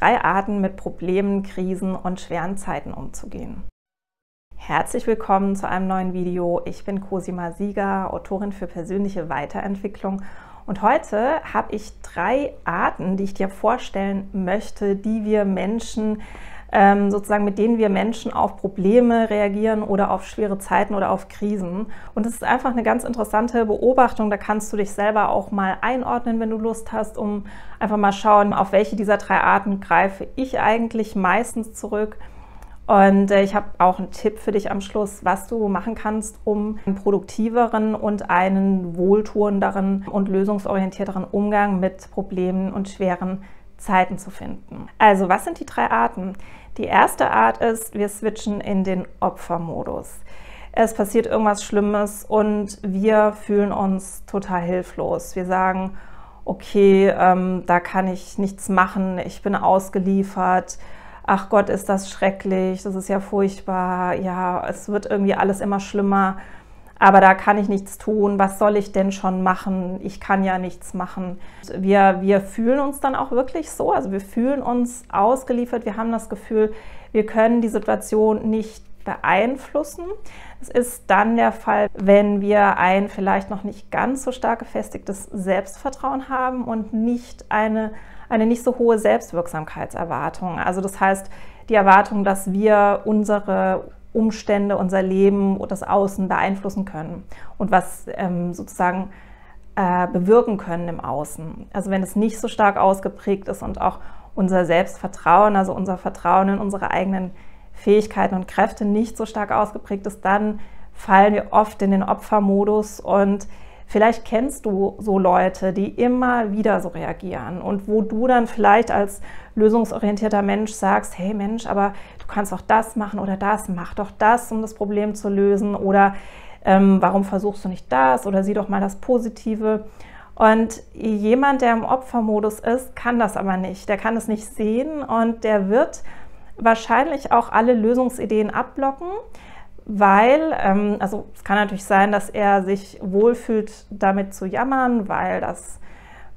drei Arten mit Problemen, Krisen und schweren Zeiten umzugehen. Herzlich willkommen zu einem neuen Video. Ich bin Cosima Sieger, Autorin für persönliche Weiterentwicklung und heute habe ich drei Arten, die ich dir vorstellen möchte, die wir Menschen sozusagen mit denen wir Menschen auf Probleme reagieren oder auf schwere Zeiten oder auf Krisen. Und es ist einfach eine ganz interessante Beobachtung. Da kannst du dich selber auch mal einordnen, wenn du Lust hast, um einfach mal schauen, auf welche dieser drei Arten greife ich eigentlich meistens zurück. Und äh, ich habe auch einen Tipp für dich am Schluss, was du machen kannst, um einen produktiveren und einen wohltuenderen und lösungsorientierteren Umgang mit Problemen und schweren Zeiten zu finden. Also, was sind die drei Arten? Die erste Art ist, wir switchen in den Opfermodus. Es passiert irgendwas Schlimmes und wir fühlen uns total hilflos. Wir sagen, okay, ähm, da kann ich nichts machen, ich bin ausgeliefert. Ach Gott, ist das schrecklich, das ist ja furchtbar, ja, es wird irgendwie alles immer schlimmer aber da kann ich nichts tun. Was soll ich denn schon machen? Ich kann ja nichts machen. Wir, wir fühlen uns dann auch wirklich so, also wir fühlen uns ausgeliefert. Wir haben das Gefühl, wir können die Situation nicht beeinflussen. Es ist dann der Fall, wenn wir ein vielleicht noch nicht ganz so stark gefestigtes Selbstvertrauen haben und nicht eine, eine nicht so hohe Selbstwirksamkeitserwartung. Also das heißt, die Erwartung, dass wir unsere Umstände, unser Leben oder das Außen beeinflussen können und was ähm, sozusagen äh, bewirken können im Außen. Also wenn es nicht so stark ausgeprägt ist und auch unser Selbstvertrauen, also unser Vertrauen in unsere eigenen Fähigkeiten und Kräfte nicht so stark ausgeprägt ist, dann fallen wir oft in den Opfermodus und Vielleicht kennst du so Leute, die immer wieder so reagieren und wo du dann vielleicht als lösungsorientierter Mensch sagst, hey Mensch, aber du kannst doch das machen oder das, mach doch das, um das Problem zu lösen oder ähm, warum versuchst du nicht das oder sieh doch mal das Positive. Und jemand, der im Opfermodus ist, kann das aber nicht. Der kann es nicht sehen und der wird wahrscheinlich auch alle Lösungsideen abblocken weil, ähm, also es kann natürlich sein, dass er sich wohlfühlt, damit zu jammern, weil das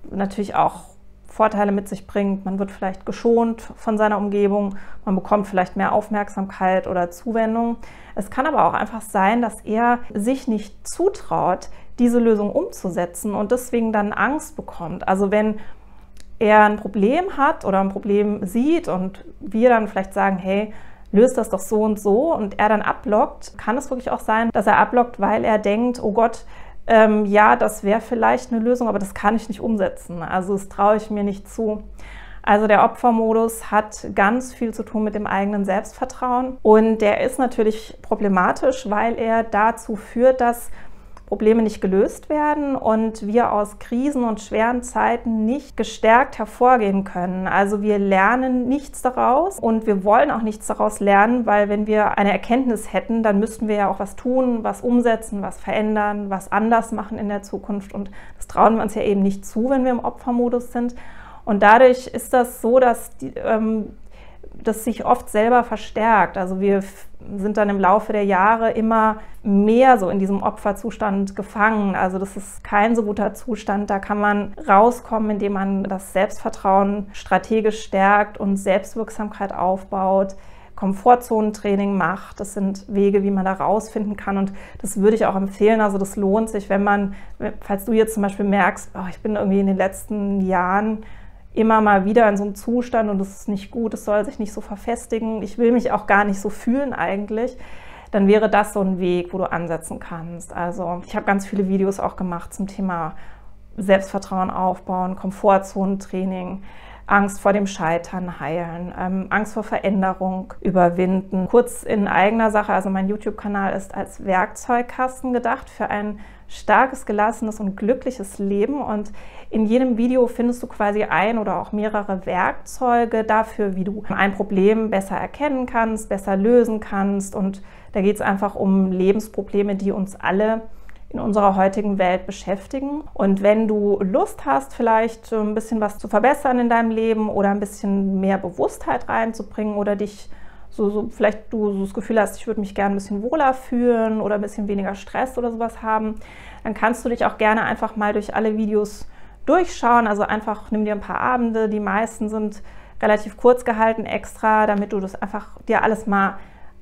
natürlich auch Vorteile mit sich bringt. Man wird vielleicht geschont von seiner Umgebung, man bekommt vielleicht mehr Aufmerksamkeit oder Zuwendung. Es kann aber auch einfach sein, dass er sich nicht zutraut, diese Lösung umzusetzen und deswegen dann Angst bekommt. Also wenn er ein Problem hat oder ein Problem sieht und wir dann vielleicht sagen, hey, löst das doch so und so und er dann ablockt, kann es wirklich auch sein, dass er ablockt, weil er denkt, oh Gott, ähm, ja, das wäre vielleicht eine Lösung, aber das kann ich nicht umsetzen. Also das traue ich mir nicht zu. Also der Opfermodus hat ganz viel zu tun mit dem eigenen Selbstvertrauen und der ist natürlich problematisch, weil er dazu führt, dass Probleme nicht gelöst werden und wir aus Krisen und schweren Zeiten nicht gestärkt hervorgehen können. Also wir lernen nichts daraus und wir wollen auch nichts daraus lernen, weil wenn wir eine Erkenntnis hätten, dann müssten wir ja auch was tun, was umsetzen, was verändern, was anders machen in der Zukunft und das trauen wir uns ja eben nicht zu, wenn wir im Opfermodus sind. Und dadurch ist das so, dass die, ähm, das sich oft selber verstärkt. Also wir sind dann im Laufe der Jahre immer mehr so in diesem Opferzustand gefangen. Also das ist kein so guter Zustand. Da kann man rauskommen, indem man das Selbstvertrauen strategisch stärkt und Selbstwirksamkeit aufbaut. Komfortzonentraining macht. Das sind Wege, wie man da rausfinden kann. Und das würde ich auch empfehlen. Also das lohnt sich, wenn man, falls du jetzt zum Beispiel merkst, oh, ich bin irgendwie in den letzten Jahren immer mal wieder in so einem Zustand und das ist nicht gut, es soll sich nicht so verfestigen, ich will mich auch gar nicht so fühlen eigentlich, dann wäre das so ein Weg, wo du ansetzen kannst. Also ich habe ganz viele Videos auch gemacht zum Thema Selbstvertrauen aufbauen, Komfortzonentraining, Angst vor dem Scheitern heilen, ähm, Angst vor Veränderung überwinden. Kurz in eigener Sache, also mein YouTube-Kanal ist als Werkzeugkasten gedacht für ein starkes, gelassenes und glückliches Leben. Und in jedem Video findest du quasi ein oder auch mehrere Werkzeuge dafür, wie du ein Problem besser erkennen kannst, besser lösen kannst. Und da geht es einfach um Lebensprobleme, die uns alle in unserer heutigen Welt beschäftigen. Und wenn du Lust hast, vielleicht ein bisschen was zu verbessern in deinem Leben oder ein bisschen mehr Bewusstheit reinzubringen oder dich so, so vielleicht du so das Gefühl hast, ich würde mich gerne ein bisschen wohler fühlen oder ein bisschen weniger Stress oder sowas haben, dann kannst du dich auch gerne einfach mal durch alle Videos durchschauen. Also einfach nimm dir ein paar Abende. Die meisten sind relativ kurz gehalten extra, damit du das einfach dir alles mal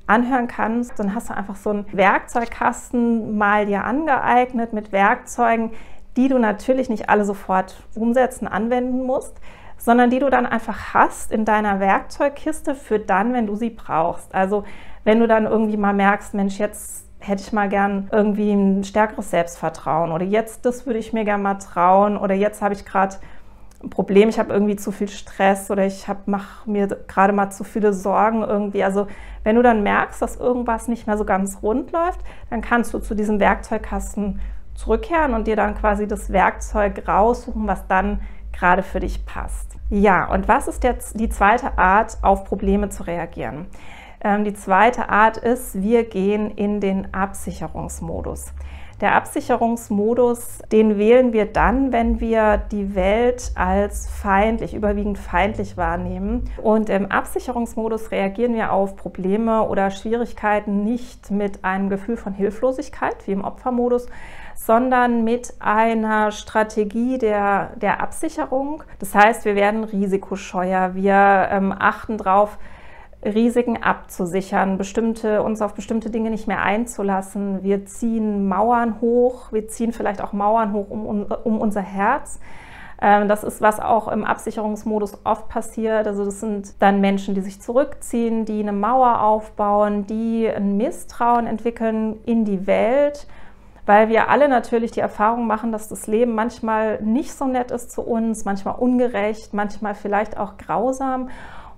anhören kannst. Dann hast du einfach so einen Werkzeugkasten mal dir angeeignet mit Werkzeugen, die du natürlich nicht alle sofort umsetzen, anwenden musst, sondern die du dann einfach hast in deiner Werkzeugkiste für dann, wenn du sie brauchst. Also wenn du dann irgendwie mal merkst, Mensch, jetzt hätte ich mal gern irgendwie ein stärkeres Selbstvertrauen oder jetzt das würde ich mir gern mal trauen oder jetzt habe ich gerade ein Problem, ich habe irgendwie zu viel Stress oder ich mache mir gerade mal zu viele Sorgen irgendwie. Also wenn du dann merkst, dass irgendwas nicht mehr so ganz rund läuft, dann kannst du zu diesem Werkzeugkasten zurückkehren und dir dann quasi das Werkzeug raussuchen, was dann gerade für dich passt. Ja, und was ist jetzt die zweite Art, auf Probleme zu reagieren? Ähm, die zweite Art ist, wir gehen in den Absicherungsmodus. Der Absicherungsmodus, den wählen wir dann, wenn wir die Welt als feindlich, überwiegend feindlich wahrnehmen. Und im Absicherungsmodus reagieren wir auf Probleme oder Schwierigkeiten nicht mit einem Gefühl von Hilflosigkeit, wie im Opfermodus, sondern mit einer Strategie der, der Absicherung. Das heißt, wir werden risikoscheuer, wir ähm, achten darauf, Risiken abzusichern, bestimmte, uns auf bestimmte Dinge nicht mehr einzulassen. Wir ziehen Mauern hoch, wir ziehen vielleicht auch Mauern hoch um, um unser Herz. Ähm, das ist, was auch im Absicherungsmodus oft passiert. Also das sind dann Menschen, die sich zurückziehen, die eine Mauer aufbauen, die ein Misstrauen entwickeln in die Welt, weil wir alle natürlich die Erfahrung machen, dass das Leben manchmal nicht so nett ist zu uns, manchmal ungerecht, manchmal vielleicht auch grausam.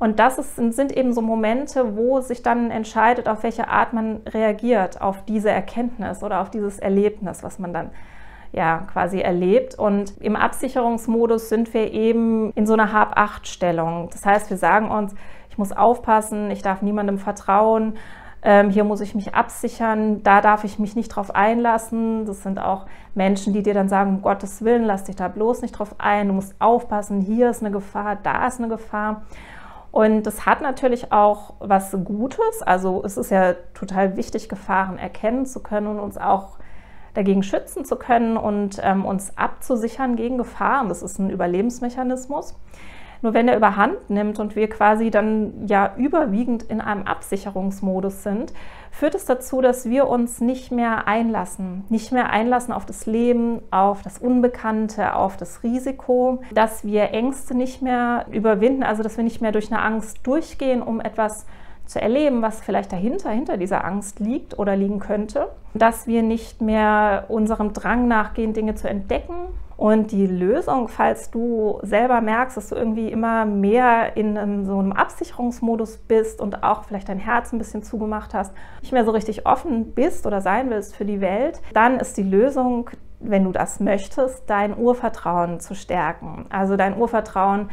Und das ist, sind eben so Momente, wo sich dann entscheidet, auf welche Art man reagiert, auf diese Erkenntnis oder auf dieses Erlebnis, was man dann ja quasi erlebt. Und im Absicherungsmodus sind wir eben in so einer Hab-Acht-Stellung. Das heißt, wir sagen uns, ich muss aufpassen, ich darf niemandem vertrauen, ähm, hier muss ich mich absichern, da darf ich mich nicht drauf einlassen. Das sind auch Menschen, die dir dann sagen, um Gottes Willen, lass dich da bloß nicht drauf ein, du musst aufpassen, hier ist eine Gefahr, da ist eine Gefahr. Und das hat natürlich auch was Gutes. Also es ist ja total wichtig, Gefahren erkennen zu können und uns auch dagegen schützen zu können und ähm, uns abzusichern gegen Gefahren. Das ist ein Überlebensmechanismus. Nur wenn er überhand nimmt und wir quasi dann ja überwiegend in einem Absicherungsmodus sind, führt es dazu, dass wir uns nicht mehr einlassen, nicht mehr einlassen auf das Leben, auf das Unbekannte, auf das Risiko, dass wir Ängste nicht mehr überwinden, also dass wir nicht mehr durch eine Angst durchgehen, um etwas zu erleben, was vielleicht dahinter, hinter dieser Angst liegt oder liegen könnte, dass wir nicht mehr unserem Drang nachgehen, Dinge zu entdecken, und die Lösung, falls du selber merkst, dass du irgendwie immer mehr in so einem Absicherungsmodus bist und auch vielleicht dein Herz ein bisschen zugemacht hast, nicht mehr so richtig offen bist oder sein willst für die Welt, dann ist die Lösung, wenn du das möchtest, dein Urvertrauen zu stärken. Also dein Urvertrauen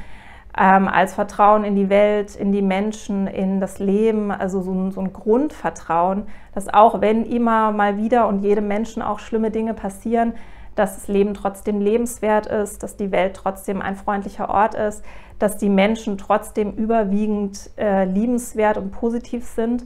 ähm, als Vertrauen in die Welt, in die Menschen, in das Leben, also so ein, so ein Grundvertrauen, dass auch wenn immer mal wieder und jedem Menschen auch schlimme Dinge passieren, dass das Leben trotzdem lebenswert ist, dass die Welt trotzdem ein freundlicher Ort ist, dass die Menschen trotzdem überwiegend äh, liebenswert und positiv sind,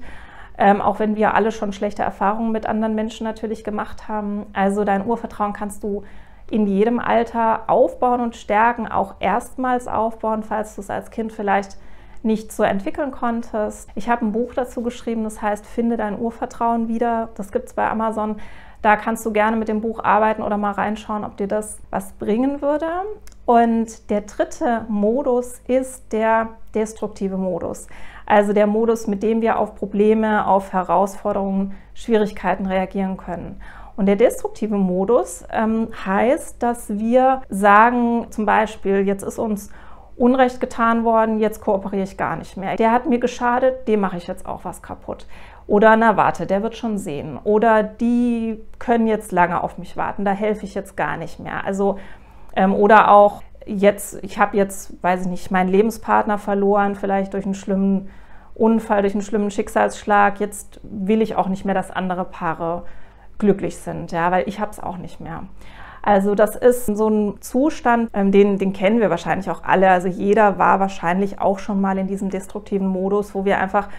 ähm, auch wenn wir alle schon schlechte Erfahrungen mit anderen Menschen natürlich gemacht haben. Also dein Urvertrauen kannst du in jedem Alter aufbauen und stärken, auch erstmals aufbauen, falls du es als Kind vielleicht nicht so entwickeln konntest. Ich habe ein Buch dazu geschrieben, das heißt Finde dein Urvertrauen wieder. Das gibt es bei Amazon. Da kannst du gerne mit dem Buch arbeiten oder mal reinschauen, ob dir das was bringen würde. Und der dritte Modus ist der destruktive Modus. Also der Modus, mit dem wir auf Probleme, auf Herausforderungen, Schwierigkeiten reagieren können. Und der destruktive Modus ähm, heißt, dass wir sagen, zum Beispiel, jetzt ist uns Unrecht getan worden, jetzt kooperiere ich gar nicht mehr. Der hat mir geschadet, dem mache ich jetzt auch was kaputt. Oder na warte, der wird schon sehen. Oder die können jetzt lange auf mich warten, da helfe ich jetzt gar nicht mehr. Also ähm, oder auch jetzt, ich habe jetzt, weiß ich nicht, meinen Lebenspartner verloren, vielleicht durch einen schlimmen Unfall, durch einen schlimmen Schicksalsschlag. Jetzt will ich auch nicht mehr, dass andere Paare glücklich sind, ja, weil ich habe es auch nicht mehr. Also das ist so ein Zustand, ähm, den, den kennen wir wahrscheinlich auch alle. Also jeder war wahrscheinlich auch schon mal in diesem destruktiven Modus, wo wir einfach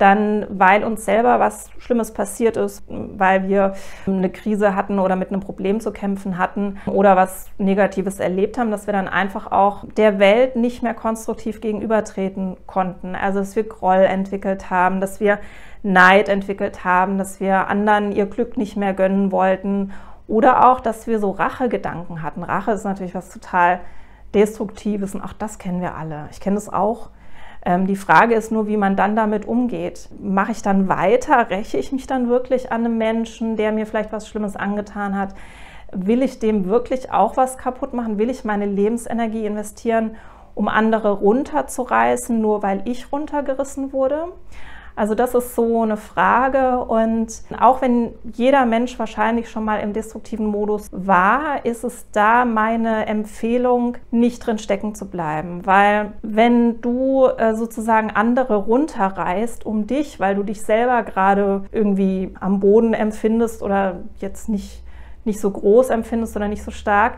dann weil uns selber was Schlimmes passiert ist, weil wir eine Krise hatten oder mit einem Problem zu kämpfen hatten oder was Negatives erlebt haben, dass wir dann einfach auch der Welt nicht mehr konstruktiv gegenübertreten konnten. Also dass wir Groll entwickelt haben, dass wir Neid entwickelt haben, dass wir anderen ihr Glück nicht mehr gönnen wollten oder auch, dass wir so Rachegedanken hatten. Rache ist natürlich was total Destruktives und auch das kennen wir alle. Ich kenne das auch ähm, die Frage ist nur, wie man dann damit umgeht. Mache ich dann weiter? Räche ich mich dann wirklich an einem Menschen, der mir vielleicht was Schlimmes angetan hat? Will ich dem wirklich auch was kaputt machen? Will ich meine Lebensenergie investieren, um andere runterzureißen, nur weil ich runtergerissen wurde? Also das ist so eine Frage. Und auch wenn jeder Mensch wahrscheinlich schon mal im destruktiven Modus war, ist es da meine Empfehlung, nicht drin stecken zu bleiben, weil wenn du äh, sozusagen andere runterreißt um dich, weil du dich selber gerade irgendwie am Boden empfindest oder jetzt nicht, nicht so groß empfindest oder nicht so stark,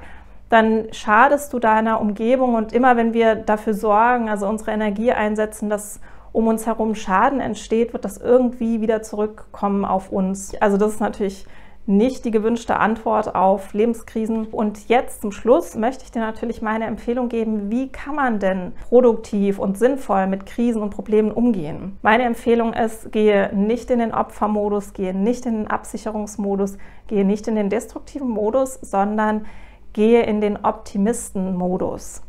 dann schadest du deiner Umgebung. Und immer wenn wir dafür sorgen, also unsere Energie einsetzen, dass um uns herum Schaden entsteht, wird das irgendwie wieder zurückkommen auf uns. Also das ist natürlich nicht die gewünschte Antwort auf Lebenskrisen. Und jetzt zum Schluss möchte ich dir natürlich meine Empfehlung geben, wie kann man denn produktiv und sinnvoll mit Krisen und Problemen umgehen. Meine Empfehlung ist, gehe nicht in den Opfermodus, gehe nicht in den Absicherungsmodus, gehe nicht in den destruktiven Modus, sondern gehe in den Optimistenmodus.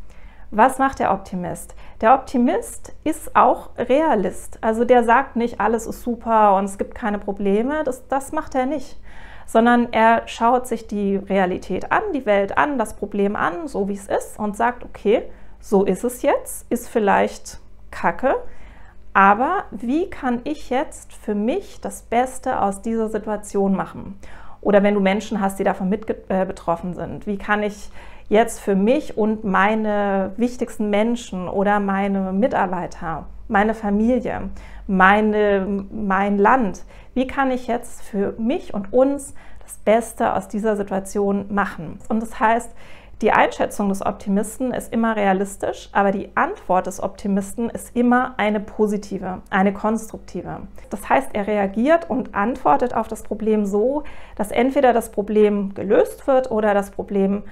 Was macht der Optimist? Der Optimist ist auch Realist. Also der sagt nicht, alles ist super und es gibt keine Probleme. Das, das macht er nicht. Sondern er schaut sich die Realität an, die Welt an, das Problem an, so wie es ist und sagt, okay, so ist es jetzt, ist vielleicht Kacke, aber wie kann ich jetzt für mich das Beste aus dieser Situation machen? Oder wenn du Menschen hast, die davon mit äh, betroffen sind, wie kann ich jetzt für mich und meine wichtigsten Menschen oder meine Mitarbeiter, meine Familie, meine, mein Land, wie kann ich jetzt für mich und uns das Beste aus dieser Situation machen? Und das heißt, die Einschätzung des Optimisten ist immer realistisch, aber die Antwort des Optimisten ist immer eine positive, eine konstruktive. Das heißt, er reagiert und antwortet auf das Problem so, dass entweder das Problem gelöst wird oder das Problem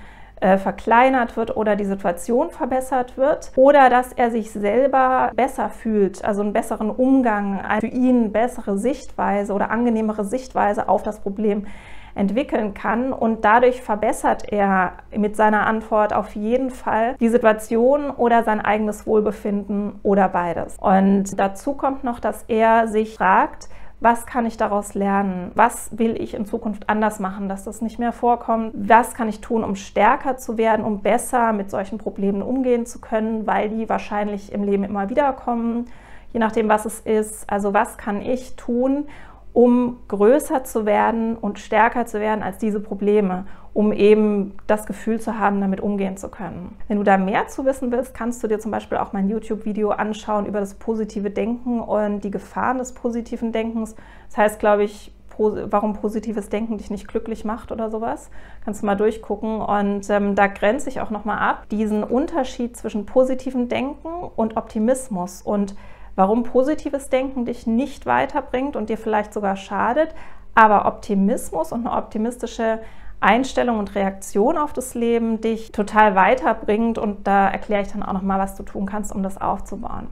äh, verkleinert wird oder die Situation verbessert wird oder dass er sich selber besser fühlt, also einen besseren Umgang, eine für ihn bessere Sichtweise oder angenehmere Sichtweise auf das Problem entwickeln kann und dadurch verbessert er mit seiner Antwort auf jeden Fall die Situation oder sein eigenes Wohlbefinden oder beides. Und dazu kommt noch, dass er sich fragt, was kann ich daraus lernen? Was will ich in Zukunft anders machen, dass das nicht mehr vorkommt? Was kann ich tun, um stärker zu werden, um besser mit solchen Problemen umgehen zu können, weil die wahrscheinlich im Leben immer wieder kommen, je nachdem, was es ist. Also was kann ich tun, um größer zu werden und stärker zu werden als diese Probleme, um eben das Gefühl zu haben, damit umgehen zu können. Wenn du da mehr zu wissen willst, kannst du dir zum Beispiel auch mein YouTube-Video anschauen über das positive Denken und die Gefahren des positiven Denkens. Das heißt, glaube ich, warum positives Denken dich nicht glücklich macht oder sowas. Kannst du mal durchgucken. Und ähm, da grenze ich auch nochmal ab, diesen Unterschied zwischen positivem Denken und Optimismus und warum positives Denken dich nicht weiterbringt und dir vielleicht sogar schadet, aber Optimismus und eine optimistische Einstellung und Reaktion auf das Leben dich total weiterbringt und da erkläre ich dann auch noch mal, was du tun kannst, um das aufzubauen.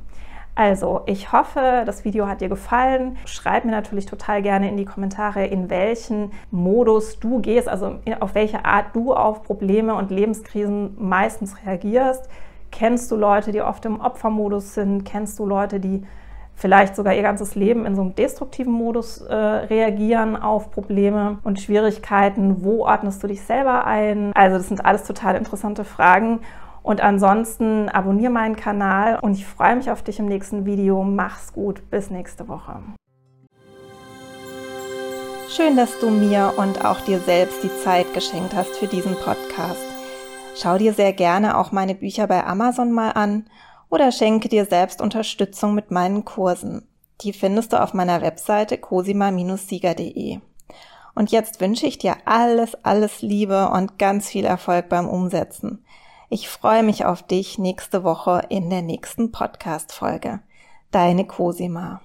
Also, ich hoffe, das Video hat dir gefallen. Schreib mir natürlich total gerne in die Kommentare, in welchen Modus du gehst, also auf welche Art du auf Probleme und Lebenskrisen meistens reagierst. Kennst du Leute, die oft im Opfermodus sind? Kennst du Leute, die vielleicht sogar ihr ganzes Leben in so einem destruktiven Modus äh, reagieren auf Probleme und Schwierigkeiten? Wo ordnest du dich selber ein? Also das sind alles total interessante Fragen. Und ansonsten abonniere meinen Kanal und ich freue mich auf dich im nächsten Video. Mach's gut, bis nächste Woche. Schön, dass du mir und auch dir selbst die Zeit geschenkt hast für diesen Podcast. Schau dir sehr gerne auch meine Bücher bei Amazon mal an oder schenke dir selbst Unterstützung mit meinen Kursen. Die findest du auf meiner Webseite cosima-sieger.de. Und jetzt wünsche ich dir alles, alles Liebe und ganz viel Erfolg beim Umsetzen. Ich freue mich auf dich nächste Woche in der nächsten Podcast-Folge. Deine Cosima.